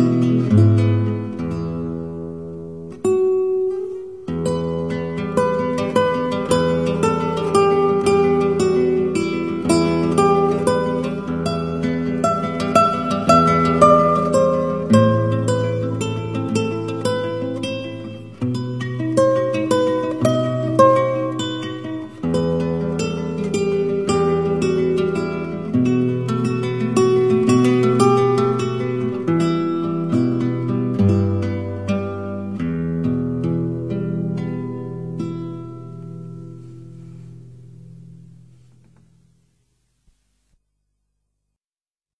you.